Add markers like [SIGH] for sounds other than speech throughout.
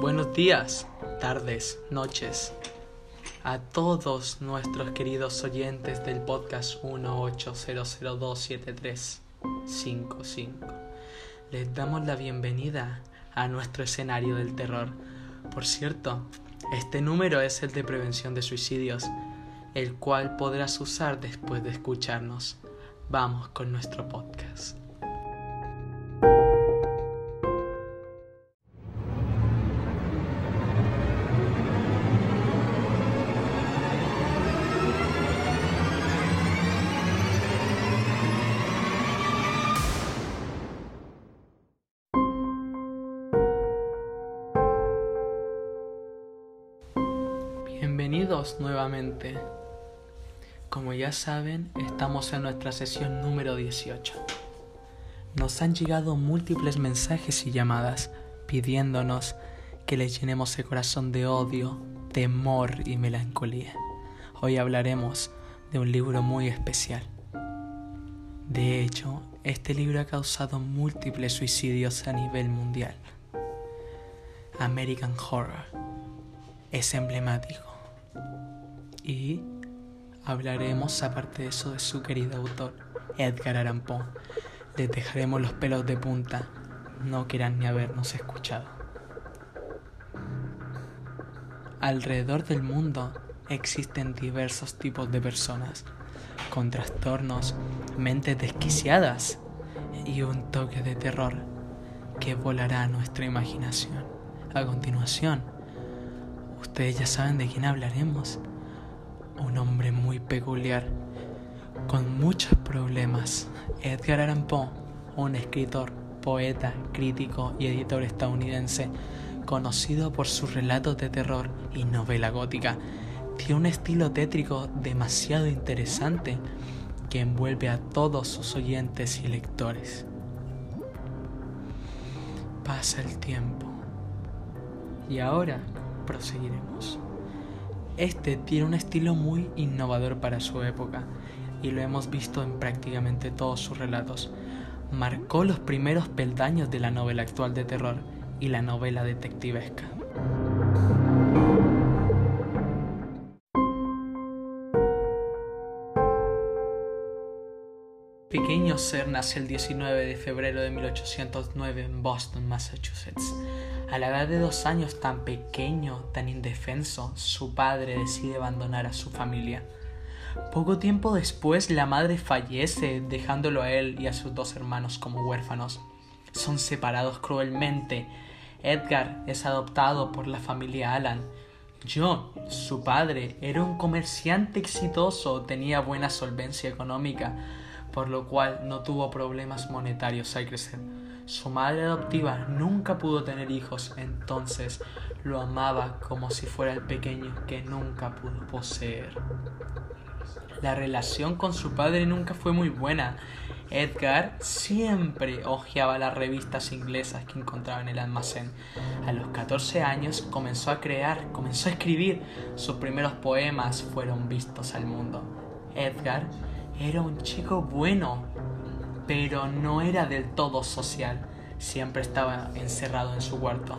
Buenos días, tardes, noches a todos nuestros queridos oyentes del podcast 1800273555. Les damos la bienvenida a nuestro escenario del terror. Por cierto, este número es el de prevención de suicidios, el cual podrás usar después de escucharnos. Vamos con nuestro podcast. Nuevamente. Como ya saben, estamos en nuestra sesión número 18. Nos han llegado múltiples mensajes y llamadas pidiéndonos que les llenemos el corazón de odio, temor y melancolía. Hoy hablaremos de un libro muy especial. De hecho, este libro ha causado múltiples suicidios a nivel mundial. American Horror es emblemático. Y hablaremos, aparte de eso, de su querido autor, Edgar Allan Poe. Les dejaremos los pelos de punta, no quieran ni habernos escuchado. Alrededor del mundo existen diversos tipos de personas, con trastornos, mentes desquiciadas y un toque de terror que volará a nuestra imaginación. A continuación, ustedes ya saben de quién hablaremos. Un hombre muy peculiar, con muchos problemas. Edgar Allan Poe, un escritor, poeta, crítico y editor estadounidense, conocido por sus relatos de terror y novela gótica. Tiene un estilo tétrico demasiado interesante que envuelve a todos sus oyentes y lectores. Pasa el tiempo. Y ahora proseguiremos. Este tiene un estilo muy innovador para su época y lo hemos visto en prácticamente todos sus relatos. Marcó los primeros peldaños de la novela actual de terror y la novela detectivesca. Pequeño Ser nace el 19 de febrero de 1809 en Boston, Massachusetts. A la edad de dos años, tan pequeño, tan indefenso, su padre decide abandonar a su familia. Poco tiempo después, la madre fallece, dejándolo a él y a sus dos hermanos como huérfanos. Son separados cruelmente. Edgar es adoptado por la familia Alan. John, su padre, era un comerciante exitoso, tenía buena solvencia económica, por lo cual no tuvo problemas monetarios al crecer. Su madre adoptiva nunca pudo tener hijos, entonces lo amaba como si fuera el pequeño que nunca pudo poseer. La relación con su padre nunca fue muy buena. Edgar siempre hojeaba las revistas inglesas que encontraba en el almacén. A los 14 años comenzó a crear, comenzó a escribir. Sus primeros poemas fueron vistos al mundo. Edgar era un chico bueno, pero no era del todo social. Siempre estaba encerrado en su huerto.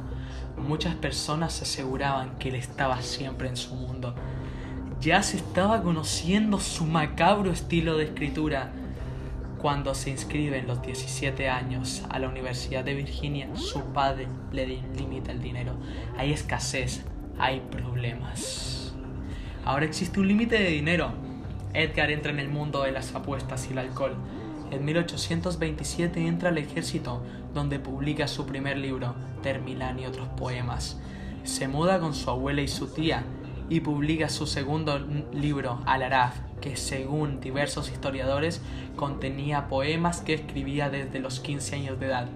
Muchas personas aseguraban que él estaba siempre en su mundo. Ya se estaba conociendo su macabro estilo de escritura. Cuando se inscribe en los 17 años a la Universidad de Virginia, su padre le limita el dinero. Hay escasez, hay problemas. Ahora existe un límite de dinero. Edgar entra en el mundo de las apuestas y el alcohol. En 1827 entra al ejército, donde publica su primer libro, Termilán y otros poemas. Se muda con su abuela y su tía y publica su segundo libro, Al-Araf, que según diversos historiadores contenía poemas que escribía desde los 15 años de edad.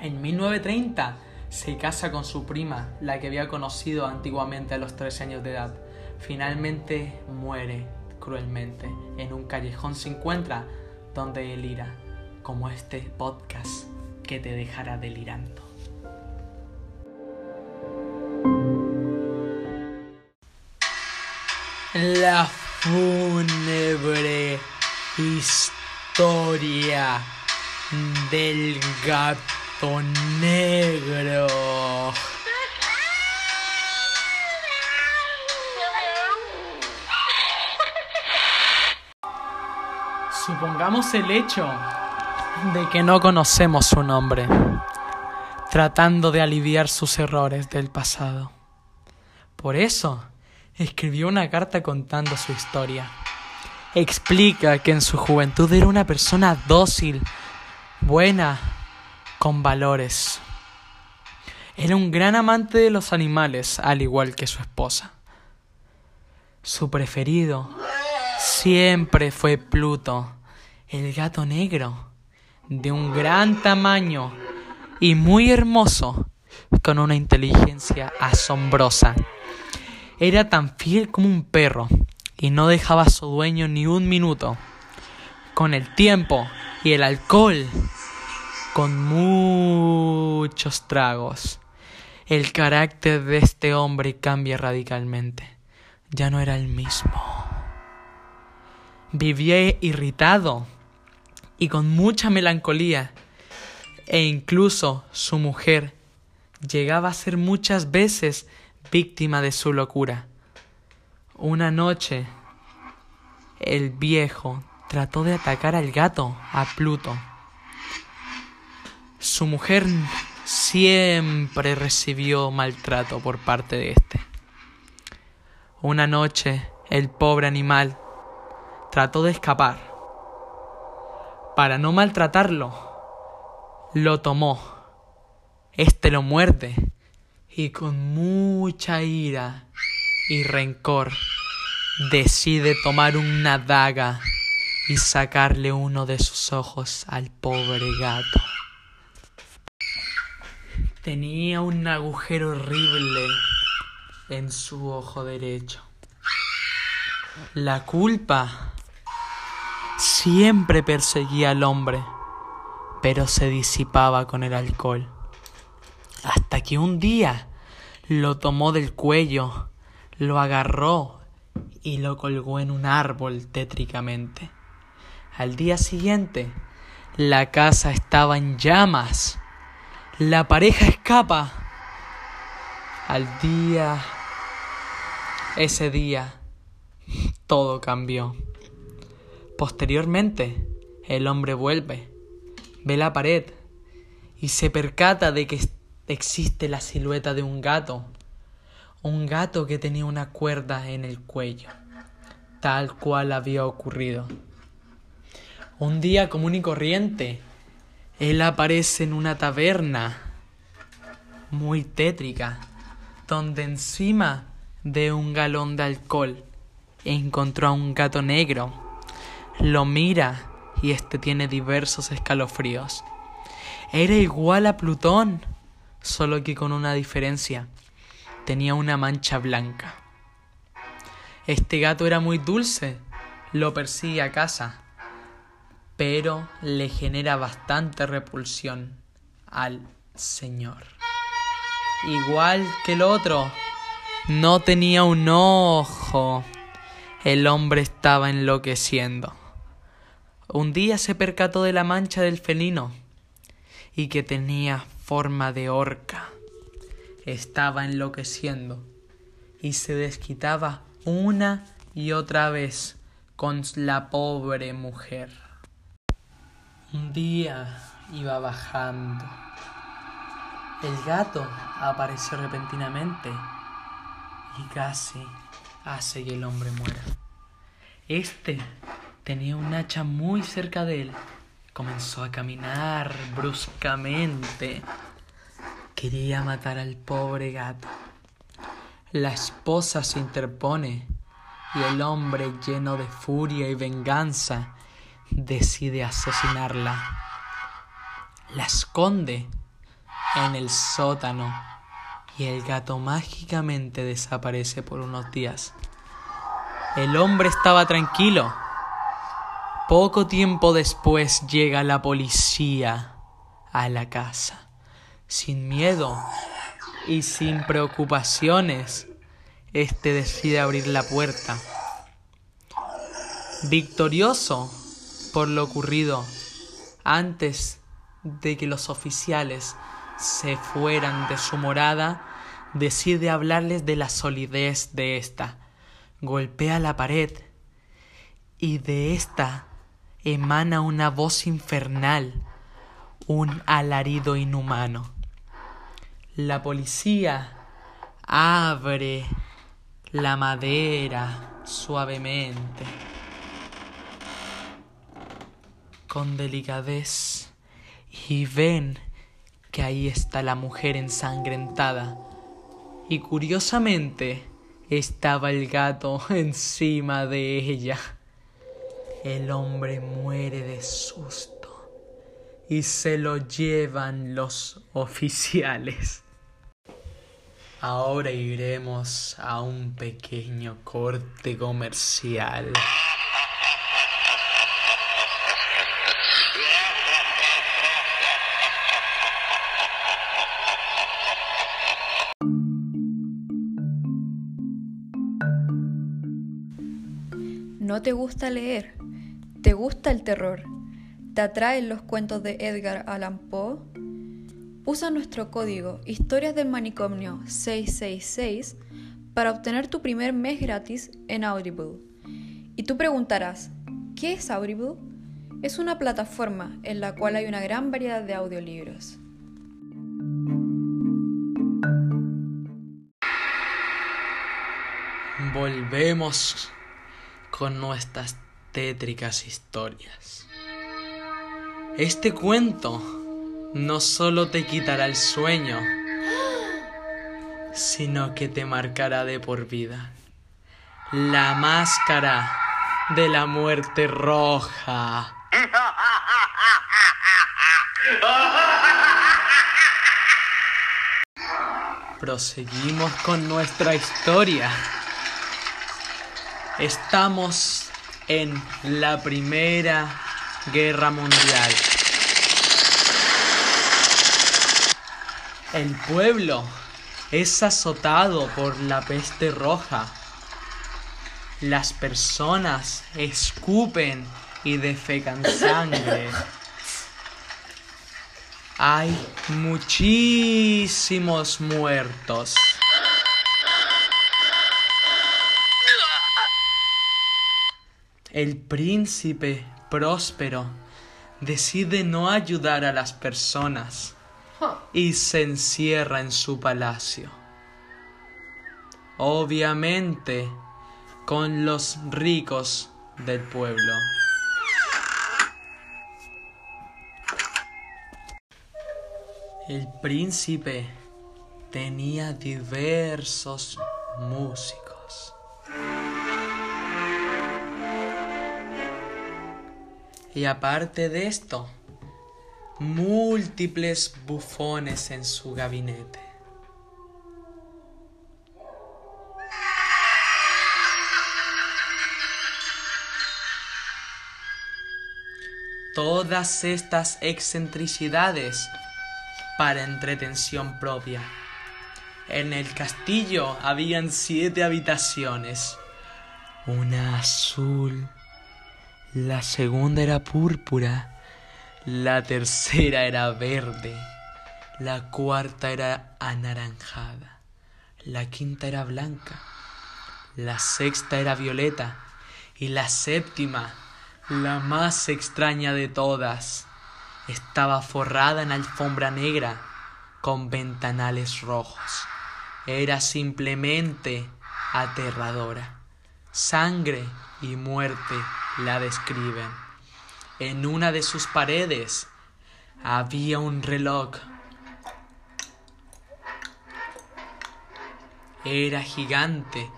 En 1930 se casa con su prima, la que había conocido antiguamente a los 13 años de edad. Finalmente muere cruelmente. En un callejón se encuentra donde delira, como este podcast que te dejará delirando. La fúnebre historia del gato negro. Supongamos el hecho de que no conocemos su nombre, tratando de aliviar sus errores del pasado. Por eso, escribió una carta contando su historia. Explica que en su juventud era una persona dócil, buena, con valores. Era un gran amante de los animales, al igual que su esposa. Su preferido siempre fue Pluto, el gato negro, de un gran tamaño y muy hermoso, con una inteligencia asombrosa. Era tan fiel como un perro y no dejaba a su dueño ni un minuto. Con el tiempo y el alcohol, con muchos tragos, el carácter de este hombre cambia radicalmente. Ya no era el mismo. Vivía irritado y con mucha melancolía, e incluso su mujer llegaba a ser muchas veces víctima de su locura. Una noche, el viejo trató de atacar al gato, a Pluto. Su mujer siempre recibió maltrato por parte de éste. Una noche, el pobre animal trató de escapar. Para no maltratarlo, lo tomó. Este lo muerde y con mucha ira y rencor decide tomar una daga y sacarle uno de sus ojos al pobre gato. Tenía un agujero horrible en su ojo derecho. La culpa siempre perseguía al hombre, pero se disipaba con el alcohol. Hasta que un día lo tomó del cuello, lo agarró y lo colgó en un árbol tétricamente. Al día siguiente, la casa estaba en llamas. La pareja escapa. Al día, ese día, todo cambió. Posteriormente, el hombre vuelve, ve la pared y se percata de que existe la silueta de un gato, un gato que tenía una cuerda en el cuello, tal cual había ocurrido. Un día común y corriente, él aparece en una taberna muy tétrica, donde encima de un galón de alcohol encontró a un gato negro. Lo mira y este tiene diversos escalofríos. Era igual a Plutón solo que con una diferencia. Tenía una mancha blanca. Este gato era muy dulce, lo persigue a casa, pero le genera bastante repulsión al Señor. Igual que el otro, no tenía un ojo. El hombre estaba enloqueciendo. Un día se percató de la mancha del felino y que tenía forma de horca. Estaba enloqueciendo y se desquitaba una y otra vez con la pobre mujer. Un día iba bajando. El gato apareció repentinamente y casi hace que el hombre muera. Este tenía un hacha muy cerca de él comenzó a caminar bruscamente. Quería matar al pobre gato. La esposa se interpone y el hombre, lleno de furia y venganza, decide asesinarla. La esconde en el sótano y el gato mágicamente desaparece por unos días. El hombre estaba tranquilo poco tiempo después llega la policía a la casa. Sin miedo y sin preocupaciones, este decide abrir la puerta. Victorioso por lo ocurrido, antes de que los oficiales se fueran de su morada, decide hablarles de la solidez de esta. Golpea la pared y de esta emana una voz infernal, un alarido inhumano. La policía abre la madera suavemente, con delicadez, y ven que ahí está la mujer ensangrentada. Y curiosamente estaba el gato [LAUGHS] encima de ella. El hombre muere de susto y se lo llevan los oficiales. Ahora iremos a un pequeño corte comercial. ¿No te gusta leer? ¿Te gusta el terror? ¿Te atraen los cuentos de Edgar Allan Poe? Usa nuestro código Historias del Manicomio 666 para obtener tu primer mes gratis en Audible. Y tú preguntarás, ¿qué es Audible? Es una plataforma en la cual hay una gran variedad de audiolibros. Volvemos con nuestras tétricas historias. Este cuento no solo te quitará el sueño, sino que te marcará de por vida. La máscara de la muerte roja. Proseguimos con nuestra historia. Estamos en la Primera Guerra Mundial. El pueblo es azotado por la peste roja. Las personas escupen y defecan sangre. Hay muchísimos muertos. El príncipe próspero decide no ayudar a las personas y se encierra en su palacio. Obviamente con los ricos del pueblo. El príncipe tenía diversos músicos. Y aparte de esto, múltiples bufones en su gabinete. Todas estas excentricidades para entretención propia. En el castillo habían siete habitaciones. Una azul, la segunda era púrpura, la tercera era verde, la cuarta era anaranjada, la quinta era blanca, la sexta era violeta y la séptima, la más extraña de todas, estaba forrada en alfombra negra con ventanales rojos. Era simplemente aterradora. Sangre y muerte la describen. En una de sus paredes había un reloj. Era gigante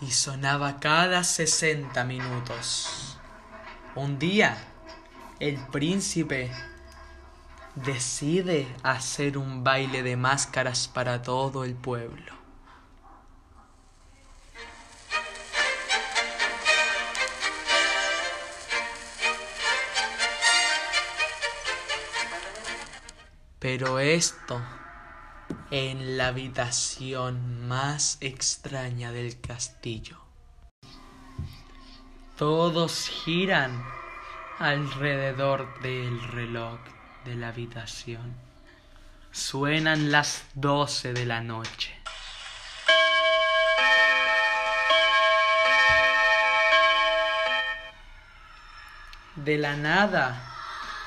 y sonaba cada sesenta minutos. Un día, el príncipe decide hacer un baile de máscaras para todo el pueblo. Pero esto en la habitación más extraña del castillo. Todos giran alrededor del reloj de la habitación. Suenan las doce de la noche. de la nada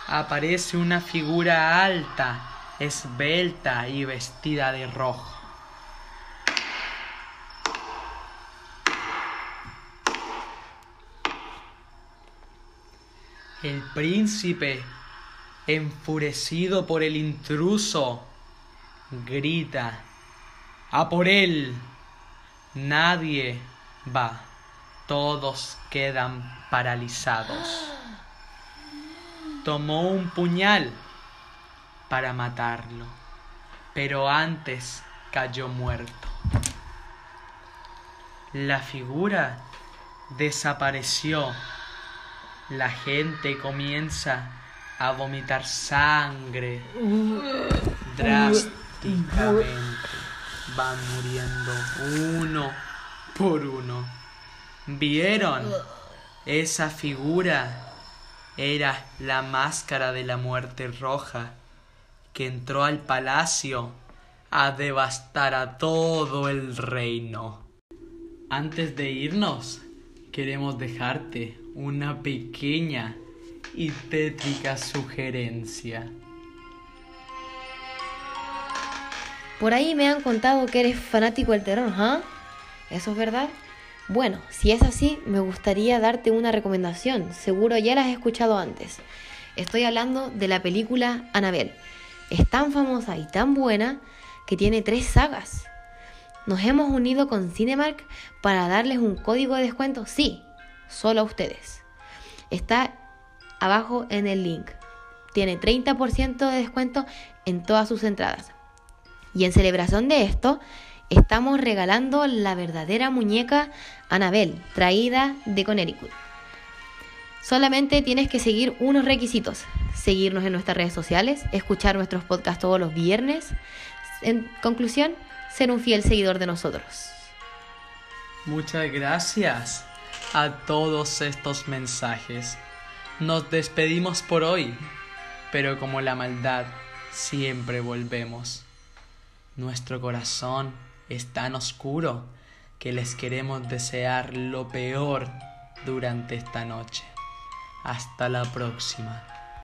aparece una figura alta, esbelta y vestida de rojo. El príncipe, enfurecido por el intruso, grita, ¡A por él! Nadie va, todos quedan paralizados. Tomó un puñal para matarlo, pero antes cayó muerto. La figura desapareció. La gente comienza a vomitar sangre drásticamente. Van muriendo uno por uno. ¿Vieron? Esa figura era la máscara de la muerte roja que entró al palacio a devastar a todo el reino. Antes de irnos, queremos dejarte una pequeña y tétrica sugerencia. Por ahí me han contado que eres fanático del terror, ¿ah? ¿Eso es verdad? Bueno, si es así, me gustaría darte una recomendación. Seguro ya la has escuchado antes. Estoy hablando de la película Annabelle. Es tan famosa y tan buena que tiene tres sagas. Nos hemos unido con Cinemark para darles un código de descuento. Sí, solo a ustedes. Está abajo en el link. Tiene 30% de descuento en todas sus entradas. Y en celebración de esto, estamos regalando la verdadera muñeca Annabelle, traída de Connecticut. Solamente tienes que seguir unos requisitos. Seguirnos en nuestras redes sociales, escuchar nuestros podcasts todos los viernes. En conclusión, ser un fiel seguidor de nosotros. Muchas gracias a todos estos mensajes. Nos despedimos por hoy, pero como la maldad, siempre volvemos. Nuestro corazón es tan oscuro que les queremos desear lo peor durante esta noche. Hasta la próxima.